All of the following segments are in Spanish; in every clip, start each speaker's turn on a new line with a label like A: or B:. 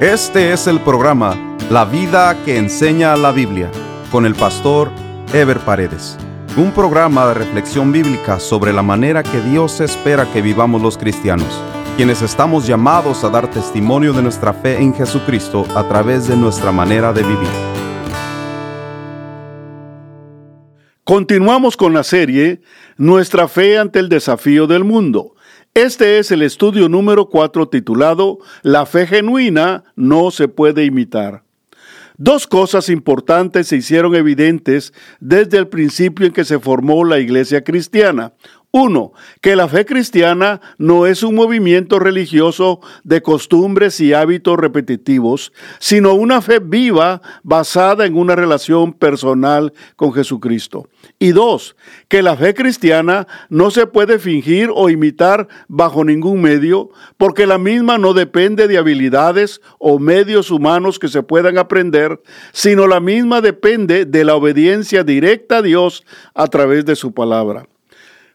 A: Este es el programa La vida que enseña la Biblia con el pastor Ever Paredes. Un programa de reflexión bíblica sobre la manera que Dios espera que vivamos los cristianos, quienes estamos llamados a dar testimonio de nuestra fe en Jesucristo a través de nuestra manera de vivir.
B: Continuamos con la serie Nuestra fe ante el desafío del mundo este es el estudio número 4 titulado La fe genuina no se puede imitar. Dos cosas importantes se hicieron evidentes desde el principio en que se formó la iglesia cristiana. Uno, que la fe cristiana no es un movimiento religioso de costumbres y hábitos repetitivos, sino una fe viva basada en una relación personal con Jesucristo. Y dos, que la fe cristiana no se puede fingir o imitar bajo ningún medio, porque la misma no depende de habilidades o medios humanos que se puedan aprender, sino la misma depende de la obediencia directa a Dios a través de su palabra.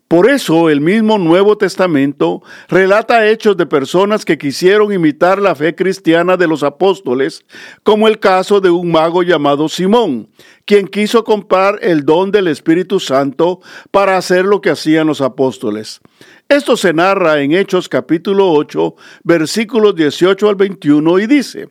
B: Por eso el mismo Nuevo Testamento relata hechos de personas que quisieron imitar la fe cristiana de los apóstoles, como el caso de un mago llamado Simón, quien quiso comprar el don del Espíritu Santo para hacer lo que hacían los apóstoles. Esto se narra en Hechos capítulo 8, versículos 18 al 21 y dice,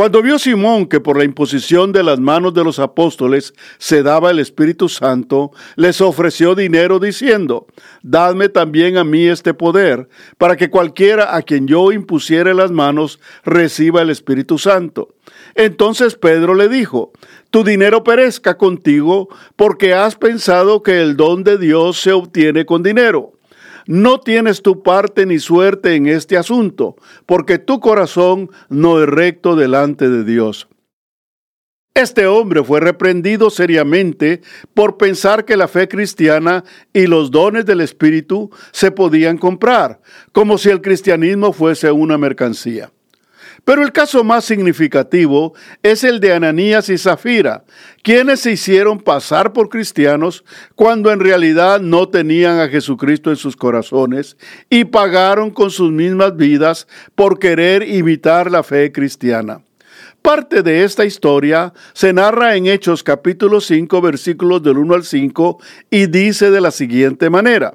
B: cuando vio Simón que por la imposición de las manos de los apóstoles se daba el Espíritu Santo, les ofreció dinero diciendo, Dadme también a mí este poder, para que cualquiera a quien yo impusiere las manos reciba el Espíritu Santo. Entonces Pedro le dijo, Tu dinero perezca contigo, porque has pensado que el don de Dios se obtiene con dinero. No tienes tu parte ni suerte en este asunto, porque tu corazón no es recto delante de Dios. Este hombre fue reprendido seriamente por pensar que la fe cristiana y los dones del Espíritu se podían comprar, como si el cristianismo fuese una mercancía. Pero el caso más significativo es el de Ananías y Zafira, quienes se hicieron pasar por cristianos cuando en realidad no tenían a Jesucristo en sus corazones y pagaron con sus mismas vidas por querer imitar la fe cristiana. Parte de esta historia se narra en Hechos capítulo 5 versículos del 1 al 5 y dice de la siguiente manera.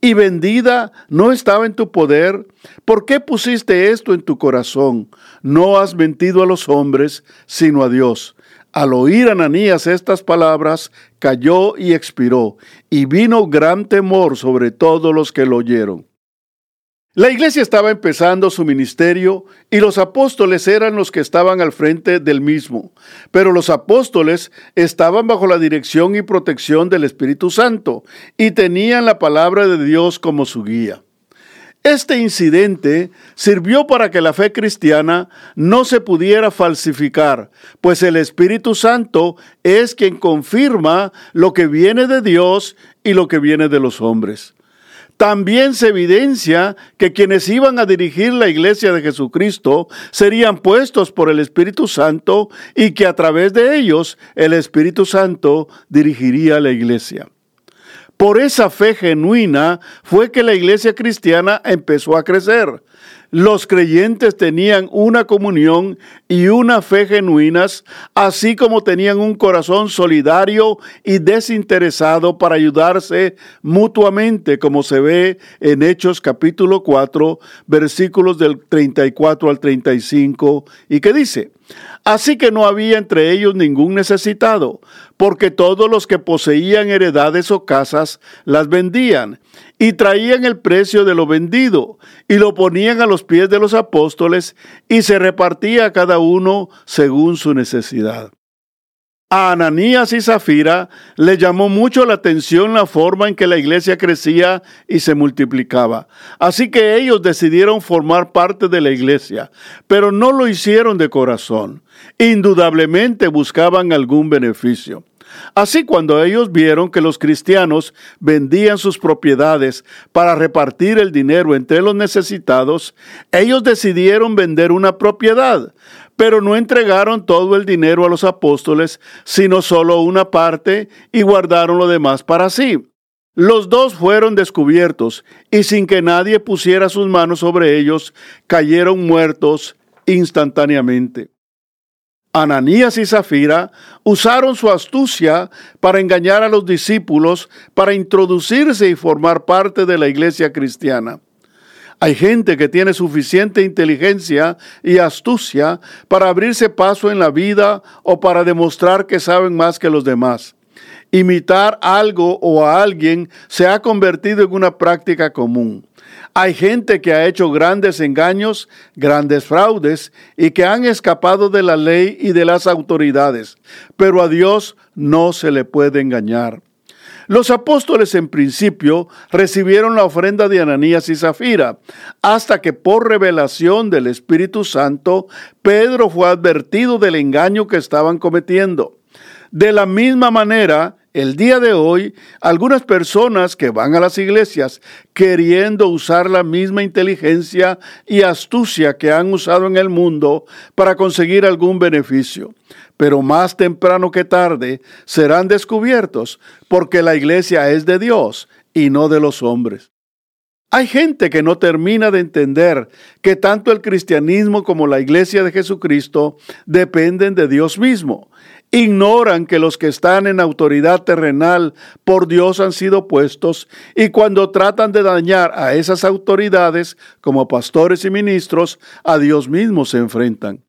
B: Y vendida no estaba en tu poder? ¿Por qué pusiste esto en tu corazón? No has mentido a los hombres, sino a Dios. Al oír Ananías estas palabras, cayó y expiró, y vino gran temor sobre todos los que lo oyeron. La iglesia estaba empezando su ministerio y los apóstoles eran los que estaban al frente del mismo, pero los apóstoles estaban bajo la dirección y protección del Espíritu Santo y tenían la palabra de Dios como su guía. Este incidente sirvió para que la fe cristiana no se pudiera falsificar, pues el Espíritu Santo es quien confirma lo que viene de Dios y lo que viene de los hombres. También se evidencia que quienes iban a dirigir la iglesia de Jesucristo serían puestos por el Espíritu Santo y que a través de ellos el Espíritu Santo dirigiría la iglesia. Por esa fe genuina fue que la iglesia cristiana empezó a crecer. Los creyentes tenían una comunión y una fe genuinas, así como tenían un corazón solidario y desinteresado para ayudarse mutuamente, como se ve en Hechos capítulo 4, versículos del 34 al 35, y que dice, Así que no había entre ellos ningún necesitado, porque todos los que poseían heredades o casas las vendían y traían el precio de lo vendido y lo ponían a los pies de los apóstoles y se repartía a cada uno según su necesidad. A Ananías y Zafira le llamó mucho la atención la forma en que la iglesia crecía y se multiplicaba. Así que ellos decidieron formar parte de la iglesia, pero no lo hicieron de corazón. Indudablemente buscaban algún beneficio. Así cuando ellos vieron que los cristianos vendían sus propiedades para repartir el dinero entre los necesitados, ellos decidieron vender una propiedad pero no entregaron todo el dinero a los apóstoles, sino solo una parte y guardaron lo demás para sí. Los dos fueron descubiertos y sin que nadie pusiera sus manos sobre ellos, cayeron muertos instantáneamente. Ananías y Zafira usaron su astucia para engañar a los discípulos, para introducirse y formar parte de la iglesia cristiana. Hay gente que tiene suficiente inteligencia y astucia para abrirse paso en la vida o para demostrar que saben más que los demás. Imitar algo o a alguien se ha convertido en una práctica común. Hay gente que ha hecho grandes engaños, grandes fraudes y que han escapado de la ley y de las autoridades, pero a Dios no se le puede engañar. Los apóstoles en principio recibieron la ofrenda de Ananías y Zafira, hasta que por revelación del Espíritu Santo, Pedro fue advertido del engaño que estaban cometiendo. De la misma manera, el día de hoy, algunas personas que van a las iglesias queriendo usar la misma inteligencia y astucia que han usado en el mundo para conseguir algún beneficio pero más temprano que tarde serán descubiertos porque la iglesia es de Dios y no de los hombres. Hay gente que no termina de entender que tanto el cristianismo como la iglesia de Jesucristo dependen de Dios mismo. Ignoran que los que están en autoridad terrenal por Dios han sido puestos y cuando tratan de dañar a esas autoridades como pastores y ministros, a Dios mismo se enfrentan.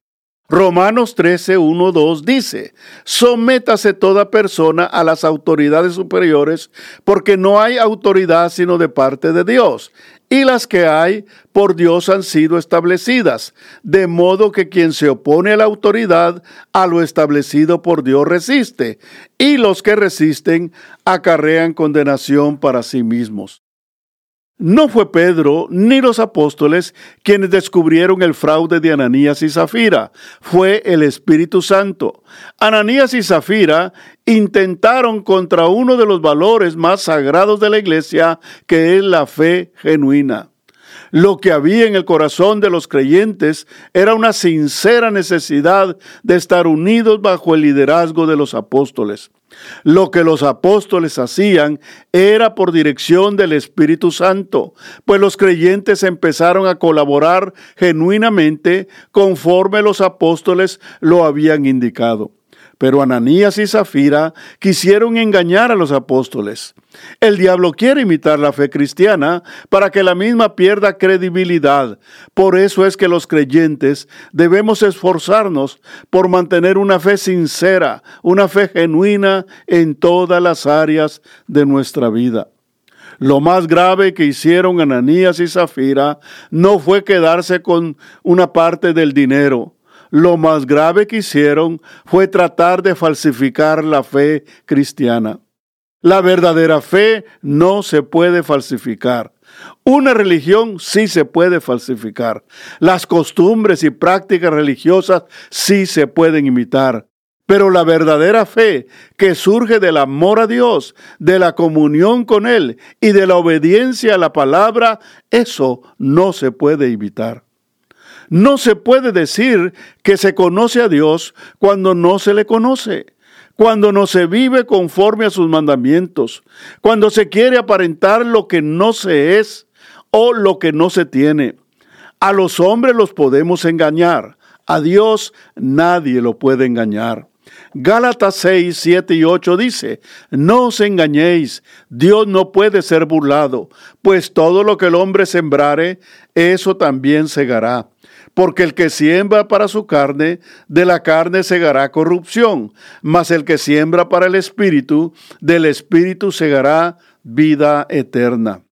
B: Romanos 13, 1, 2 dice, sométase toda persona a las autoridades superiores, porque no hay autoridad sino de parte de Dios, y las que hay por Dios han sido establecidas, de modo que quien se opone a la autoridad, a lo establecido por Dios resiste, y los que resisten acarrean condenación para sí mismos. No fue Pedro ni los apóstoles quienes descubrieron el fraude de Ananías y Zafira, fue el Espíritu Santo. Ananías y Zafira intentaron contra uno de los valores más sagrados de la iglesia, que es la fe genuina. Lo que había en el corazón de los creyentes era una sincera necesidad de estar unidos bajo el liderazgo de los apóstoles. Lo que los apóstoles hacían era por dirección del Espíritu Santo, pues los creyentes empezaron a colaborar genuinamente conforme los apóstoles lo habían indicado. Pero Ananías y Zafira quisieron engañar a los apóstoles. El diablo quiere imitar la fe cristiana para que la misma pierda credibilidad. Por eso es que los creyentes debemos esforzarnos por mantener una fe sincera, una fe genuina en todas las áreas de nuestra vida. Lo más grave que hicieron Ananías y Zafira no fue quedarse con una parte del dinero, lo más grave que hicieron fue tratar de falsificar la fe cristiana. La verdadera fe no se puede falsificar. Una religión sí se puede falsificar. Las costumbres y prácticas religiosas sí se pueden imitar. Pero la verdadera fe que surge del amor a Dios, de la comunión con Él y de la obediencia a la palabra, eso no se puede imitar. No se puede decir que se conoce a Dios cuando no se le conoce, cuando no se vive conforme a sus mandamientos, cuando se quiere aparentar lo que no se es o lo que no se tiene. A los hombres los podemos engañar, a Dios nadie lo puede engañar. Gálatas 6, 7 y 8 dice, no os engañéis, Dios no puede ser burlado, pues todo lo que el hombre sembrare, eso también segará. Porque el que siembra para su carne, de la carne segará corrupción, mas el que siembra para el espíritu, del espíritu segará vida eterna.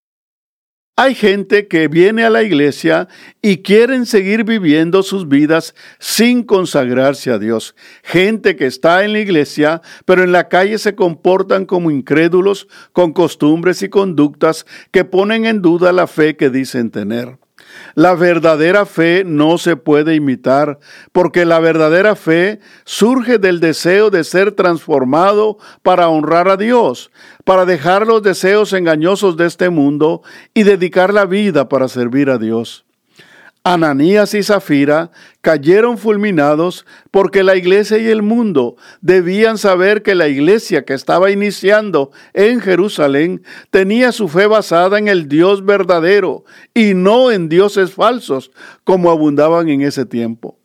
B: Hay gente que viene a la iglesia y quieren seguir viviendo sus vidas sin consagrarse a Dios. Gente que está en la iglesia, pero en la calle se comportan como incrédulos con costumbres y conductas que ponen en duda la fe que dicen tener. La verdadera fe no se puede imitar, porque la verdadera fe surge del deseo de ser transformado para honrar a Dios, para dejar los deseos engañosos de este mundo y dedicar la vida para servir a Dios. Ananías y Zafira cayeron fulminados porque la iglesia y el mundo debían saber que la iglesia que estaba iniciando en Jerusalén tenía su fe basada en el Dios verdadero y no en dioses falsos como abundaban en ese tiempo.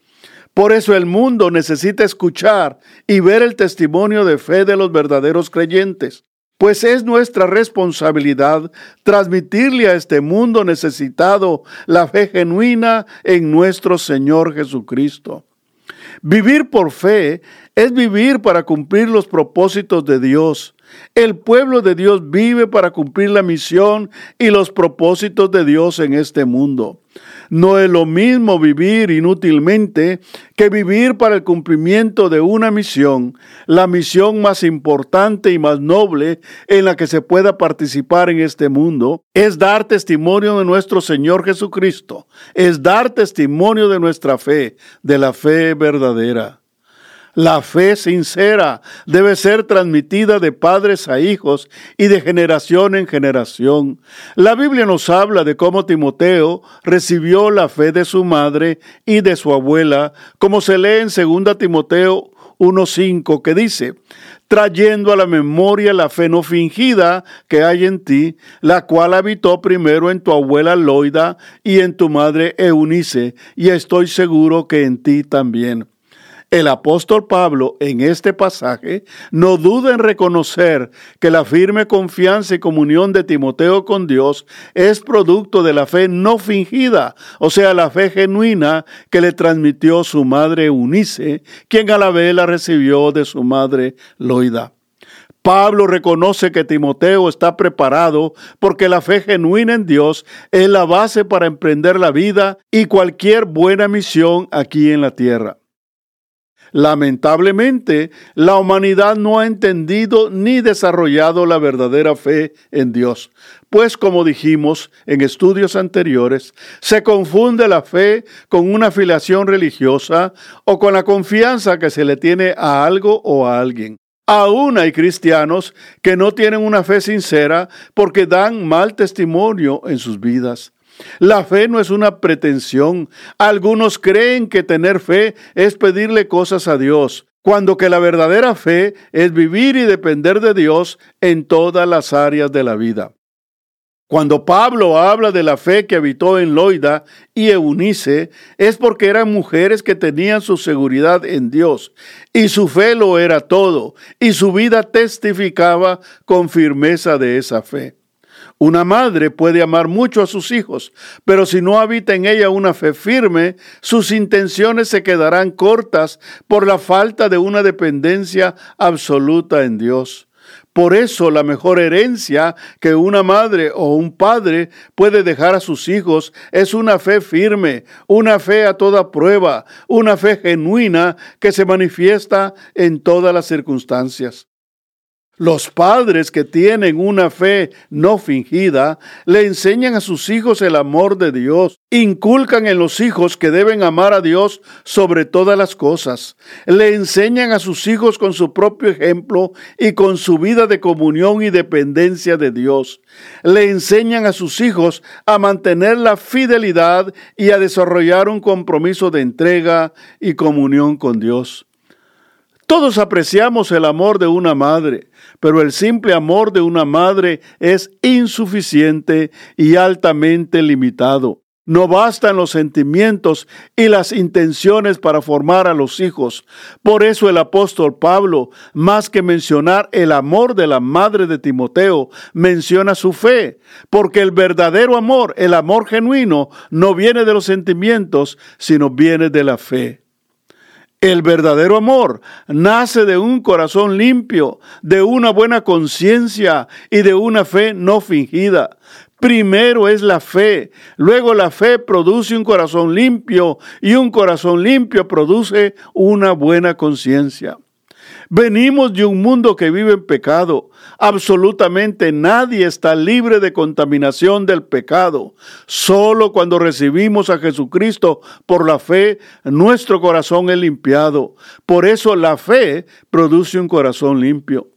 B: Por eso el mundo necesita escuchar y ver el testimonio de fe de los verdaderos creyentes pues es nuestra responsabilidad transmitirle a este mundo necesitado la fe genuina en nuestro Señor Jesucristo. Vivir por fe es vivir para cumplir los propósitos de Dios. El pueblo de Dios vive para cumplir la misión y los propósitos de Dios en este mundo. No es lo mismo vivir inútilmente que vivir para el cumplimiento de una misión, la misión más importante y más noble en la que se pueda participar en este mundo, es dar testimonio de nuestro Señor Jesucristo, es dar testimonio de nuestra fe, de la fe verdadera. La fe sincera debe ser transmitida de padres a hijos y de generación en generación. La Biblia nos habla de cómo Timoteo recibió la fe de su madre y de su abuela, como se lee en 2 Timoteo 1.5, que dice, trayendo a la memoria la fe no fingida que hay en ti, la cual habitó primero en tu abuela Loida y en tu madre Eunice, y estoy seguro que en ti también. El apóstol Pablo en este pasaje no duda en reconocer que la firme confianza y comunión de Timoteo con Dios es producto de la fe no fingida, o sea, la fe genuina que le transmitió su madre Unice, quien a la vez la recibió de su madre Loida. Pablo reconoce que Timoteo está preparado porque la fe genuina en Dios es la base para emprender la vida y cualquier buena misión aquí en la tierra. Lamentablemente, la humanidad no ha entendido ni desarrollado la verdadera fe en Dios, pues como dijimos en estudios anteriores, se confunde la fe con una afiliación religiosa o con la confianza que se le tiene a algo o a alguien. Aún hay cristianos que no tienen una fe sincera porque dan mal testimonio en sus vidas. La fe no es una pretensión. Algunos creen que tener fe es pedirle cosas a Dios, cuando que la verdadera fe es vivir y depender de Dios en todas las áreas de la vida. Cuando Pablo habla de la fe que habitó en Loida y Eunice, es porque eran mujeres que tenían su seguridad en Dios, y su fe lo era todo, y su vida testificaba con firmeza de esa fe. Una madre puede amar mucho a sus hijos, pero si no habita en ella una fe firme, sus intenciones se quedarán cortas por la falta de una dependencia absoluta en Dios. Por eso la mejor herencia que una madre o un padre puede dejar a sus hijos es una fe firme, una fe a toda prueba, una fe genuina que se manifiesta en todas las circunstancias. Los padres que tienen una fe no fingida le enseñan a sus hijos el amor de Dios, inculcan en los hijos que deben amar a Dios sobre todas las cosas, le enseñan a sus hijos con su propio ejemplo y con su vida de comunión y dependencia de Dios, le enseñan a sus hijos a mantener la fidelidad y a desarrollar un compromiso de entrega y comunión con Dios. Todos apreciamos el amor de una madre, pero el simple amor de una madre es insuficiente y altamente limitado. No bastan los sentimientos y las intenciones para formar a los hijos. Por eso el apóstol Pablo, más que mencionar el amor de la madre de Timoteo, menciona su fe, porque el verdadero amor, el amor genuino, no viene de los sentimientos, sino viene de la fe. El verdadero amor nace de un corazón limpio, de una buena conciencia y de una fe no fingida. Primero es la fe, luego la fe produce un corazón limpio y un corazón limpio produce una buena conciencia. Venimos de un mundo que vive en pecado. Absolutamente nadie está libre de contaminación del pecado. Solo cuando recibimos a Jesucristo por la fe, nuestro corazón es limpiado. Por eso la fe produce un corazón limpio.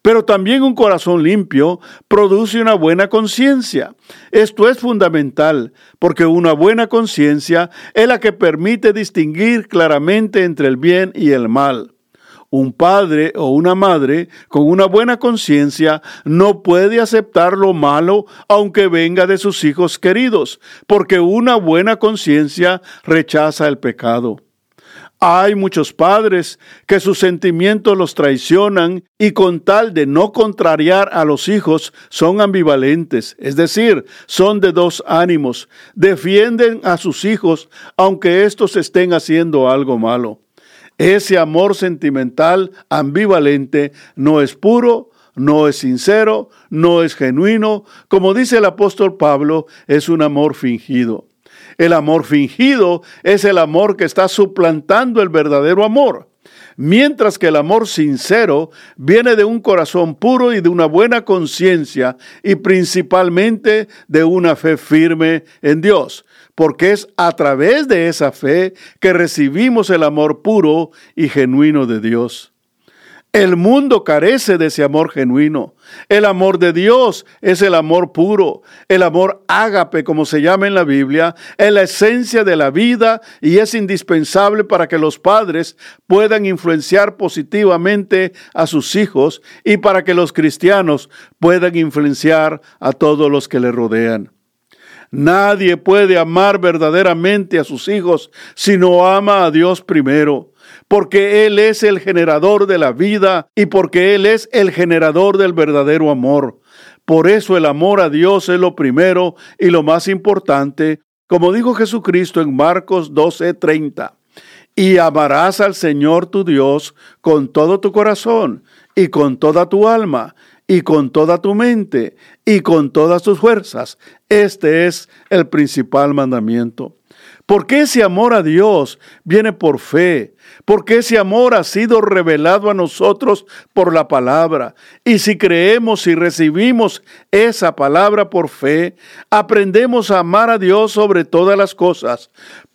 B: Pero también un corazón limpio produce una buena conciencia. Esto es fundamental porque una buena conciencia es la que permite distinguir claramente entre el bien y el mal. Un padre o una madre con una buena conciencia no puede aceptar lo malo aunque venga de sus hijos queridos, porque una buena conciencia rechaza el pecado. Hay muchos padres que sus sentimientos los traicionan y con tal de no contrariar a los hijos son ambivalentes, es decir, son de dos ánimos, defienden a sus hijos aunque éstos estén haciendo algo malo. Ese amor sentimental ambivalente no es puro, no es sincero, no es genuino. Como dice el apóstol Pablo, es un amor fingido. El amor fingido es el amor que está suplantando el verdadero amor mientras que el amor sincero viene de un corazón puro y de una buena conciencia y principalmente de una fe firme en Dios porque es a través de esa fe que recibimos el amor puro y genuino de Dios. El mundo carece de ese amor genuino. El amor de Dios es el amor puro. El amor ágape, como se llama en la Biblia, es la esencia de la vida y es indispensable para que los padres puedan influenciar positivamente a sus hijos y para que los cristianos puedan influenciar a todos los que le rodean. Nadie puede amar verdaderamente a sus hijos si no ama a Dios primero, porque Él es el generador de la vida y porque Él es el generador del verdadero amor. Por eso el amor a Dios es lo primero y lo más importante, como dijo Jesucristo en Marcos 12:30. Y amarás al Señor tu Dios con todo tu corazón y con toda tu alma y con toda tu mente y con todas tus fuerzas. Este es el principal mandamiento. Porque ese amor a Dios viene por fe, porque ese amor ha sido revelado a nosotros por la palabra. Y si creemos y recibimos esa palabra por fe, aprendemos a amar a Dios sobre todas las cosas,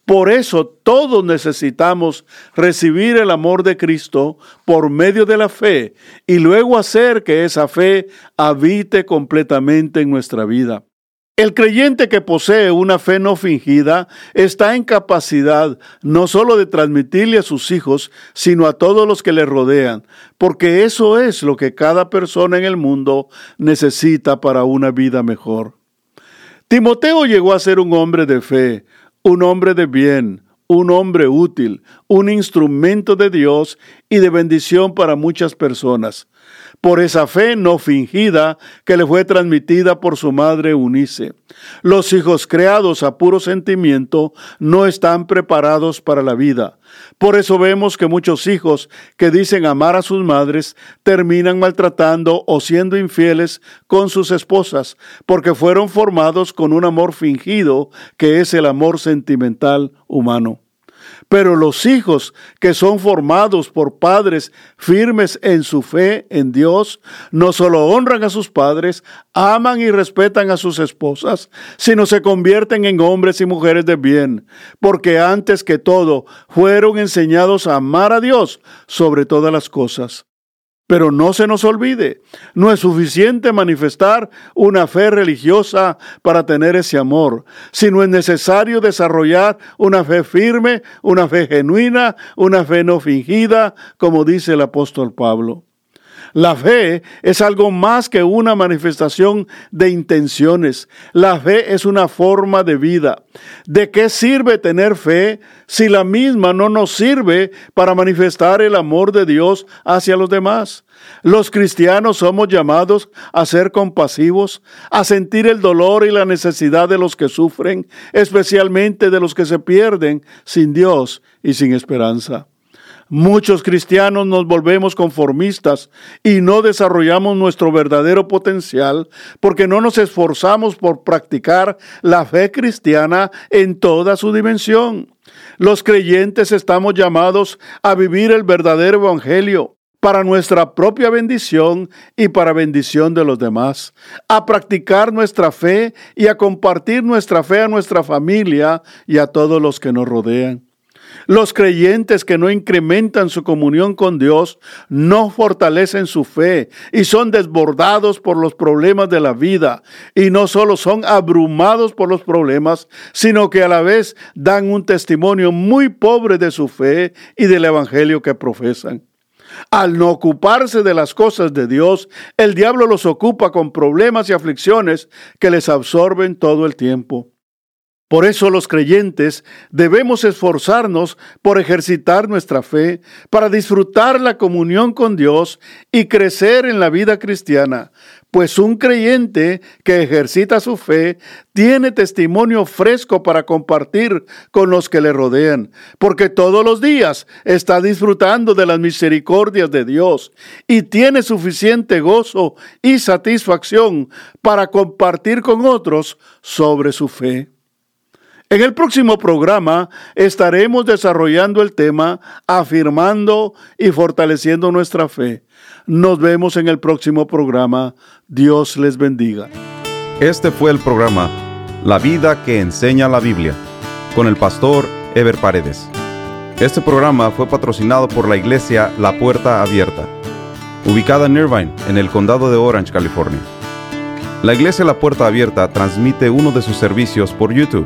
B: por eso todos necesitamos recibir el amor de Cristo por medio de la fe y luego hacer que esa fe habite completamente en nuestra vida. El creyente que posee una fe no fingida está en capacidad no solo de transmitirle a sus hijos, sino a todos los que le rodean, porque eso es lo que cada persona en el mundo necesita para una vida mejor. Timoteo llegó a ser un hombre de fe, un hombre de bien, un hombre útil, un instrumento de Dios y de bendición para muchas personas por esa fe no fingida que le fue transmitida por su madre Unice. Los hijos creados a puro sentimiento no están preparados para la vida. Por eso vemos que muchos hijos que dicen amar a sus madres terminan maltratando o siendo infieles con sus esposas, porque fueron formados con un amor fingido que es el amor sentimental humano. Pero los hijos que son formados por padres firmes en su fe en Dios, no solo honran a sus padres, aman y respetan a sus esposas, sino se convierten en hombres y mujeres de bien, porque antes que todo fueron enseñados a amar a Dios sobre todas las cosas. Pero no se nos olvide, no es suficiente manifestar una fe religiosa para tener ese amor, sino es necesario desarrollar una fe firme, una fe genuina, una fe no fingida, como dice el apóstol Pablo. La fe es algo más que una manifestación de intenciones. La fe es una forma de vida. ¿De qué sirve tener fe si la misma no nos sirve para manifestar el amor de Dios hacia los demás? Los cristianos somos llamados a ser compasivos, a sentir el dolor y la necesidad de los que sufren, especialmente de los que se pierden sin Dios y sin esperanza. Muchos cristianos nos volvemos conformistas y no desarrollamos nuestro verdadero potencial porque no nos esforzamos por practicar la fe cristiana en toda su dimensión. Los creyentes estamos llamados a vivir el verdadero evangelio para nuestra propia bendición y para bendición de los demás, a practicar nuestra fe y a compartir nuestra fe a nuestra familia y a todos los que nos rodean. Los creyentes que no incrementan su comunión con Dios no fortalecen su fe y son desbordados por los problemas de la vida y no solo son abrumados por los problemas, sino que a la vez dan un testimonio muy pobre de su fe y del evangelio que profesan. Al no ocuparse de las cosas de Dios, el diablo los ocupa con problemas y aflicciones que les absorben todo el tiempo. Por eso los creyentes debemos esforzarnos por ejercitar nuestra fe, para disfrutar la comunión con Dios y crecer en la vida cristiana, pues un creyente que ejercita su fe tiene testimonio fresco para compartir con los que le rodean, porque todos los días está disfrutando de las misericordias de Dios y tiene suficiente gozo y satisfacción para compartir con otros sobre su fe. En el próximo programa estaremos desarrollando el tema afirmando y fortaleciendo nuestra fe. Nos vemos en el próximo programa. Dios les bendiga.
A: Este fue el programa La vida que enseña la Biblia con el pastor Ever Paredes. Este programa fue patrocinado por la iglesia La Puerta Abierta, ubicada en Irvine, en el condado de Orange, California. La iglesia La Puerta Abierta transmite uno de sus servicios por YouTube